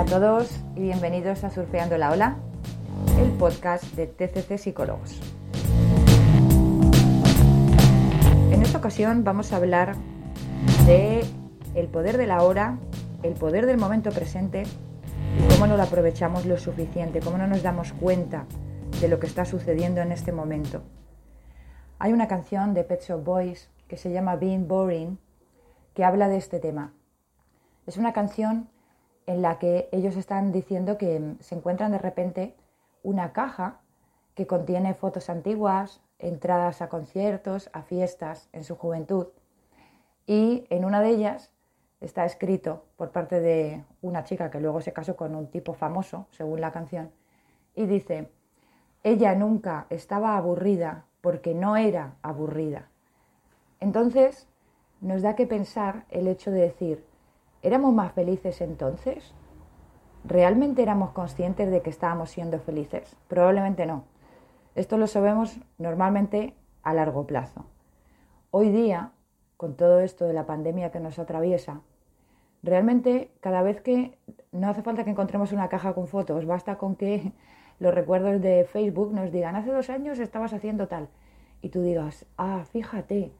Hola a todos y bienvenidos a Surfeando la Ola, el podcast de TCC Psicólogos. En esta ocasión vamos a hablar de el poder de la hora, el poder del momento presente y cómo no lo aprovechamos lo suficiente, cómo no nos damos cuenta de lo que está sucediendo en este momento. Hay una canción de Pet Shop Boys que se llama Being Boring que habla de este tema. Es una canción en la que ellos están diciendo que se encuentran de repente una caja que contiene fotos antiguas, entradas a conciertos, a fiestas en su juventud. Y en una de ellas está escrito por parte de una chica que luego se casó con un tipo famoso, según la canción, y dice, ella nunca estaba aburrida porque no era aburrida. Entonces, nos da que pensar el hecho de decir, ¿éramos más felices entonces? ¿Realmente éramos conscientes de que estábamos siendo felices? Probablemente no. Esto lo sabemos normalmente a largo plazo. Hoy día, con todo esto de la pandemia que nos atraviesa, realmente cada vez que no hace falta que encontremos una caja con fotos, basta con que los recuerdos de Facebook nos digan, hace dos años estabas haciendo tal, y tú digas, ah, fíjate,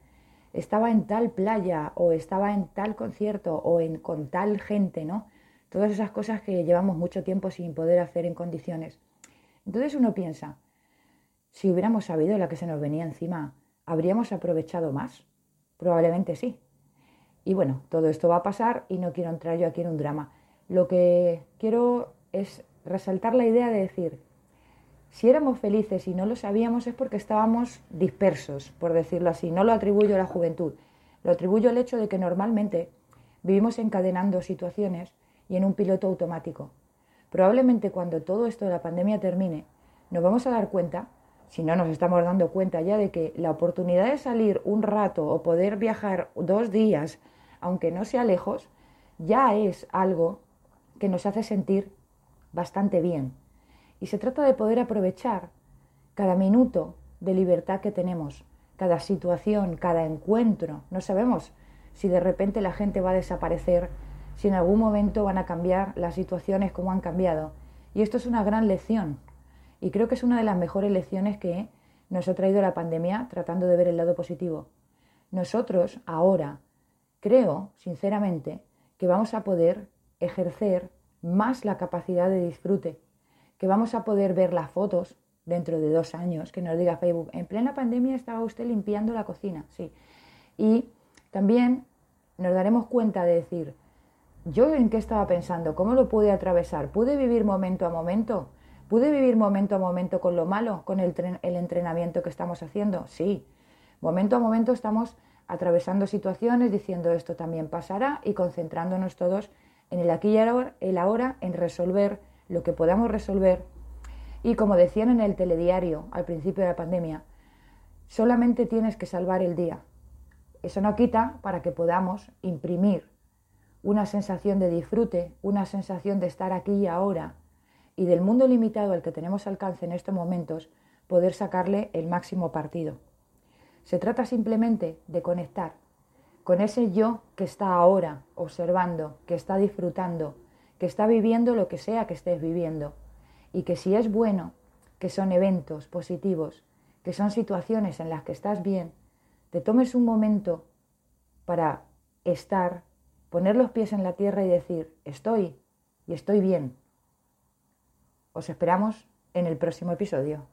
estaba en tal playa o estaba en tal concierto o en, con tal gente, ¿no? Todas esas cosas que llevamos mucho tiempo sin poder hacer en condiciones. Entonces uno piensa, si hubiéramos sabido la que se nos venía encima, ¿habríamos aprovechado más? Probablemente sí. Y bueno, todo esto va a pasar y no quiero entrar yo aquí en un drama. Lo que quiero es resaltar la idea de decir, si éramos felices y no lo sabíamos es porque estábamos dispersos, por decirlo así. No lo atribuyo a la juventud, lo atribuyo al hecho de que normalmente vivimos encadenando situaciones y en un piloto automático. Probablemente cuando todo esto de la pandemia termine, nos vamos a dar cuenta, si no nos estamos dando cuenta ya de que la oportunidad de salir un rato o poder viajar dos días, aunque no sea lejos, ya es algo que nos hace sentir bastante bien y se trata de poder aprovechar cada minuto de libertad que tenemos, cada situación, cada encuentro. No sabemos si de repente la gente va a desaparecer, si en algún momento van a cambiar las situaciones como han cambiado. Y esto es una gran lección. Y creo que es una de las mejores lecciones que nos ha traído la pandemia tratando de ver el lado positivo. Nosotros ahora creo, sinceramente, que vamos a poder ejercer más la capacidad de disfrute que vamos a poder ver las fotos dentro de dos años, que nos diga Facebook, en plena pandemia estaba usted limpiando la cocina, sí. Y también nos daremos cuenta de decir, yo en qué estaba pensando, cómo lo pude atravesar, pude vivir momento a momento, pude vivir momento a momento con lo malo, con el, entrenamiento que estamos haciendo, sí. Momento a momento estamos atravesando situaciones, diciendo esto también pasará y concentrándonos todos en el aquí y el ahora, en resolver lo que podamos resolver. Y como decían en el telediario al principio de la pandemia, solamente tienes que salvar el día. Eso no quita para que podamos imprimir una sensación de disfrute, una sensación de estar aquí y ahora y del mundo limitado al que tenemos alcance en estos momentos, poder sacarle el máximo partido. Se trata simplemente de conectar con ese yo que está ahora observando, que está disfrutando, que está viviendo lo que sea que estés viviendo y que si es bueno, que son eventos positivos, que son situaciones en las que estás bien, te tomes un momento para estar, poner los pies en la tierra y decir, estoy y estoy bien. Os esperamos en el próximo episodio.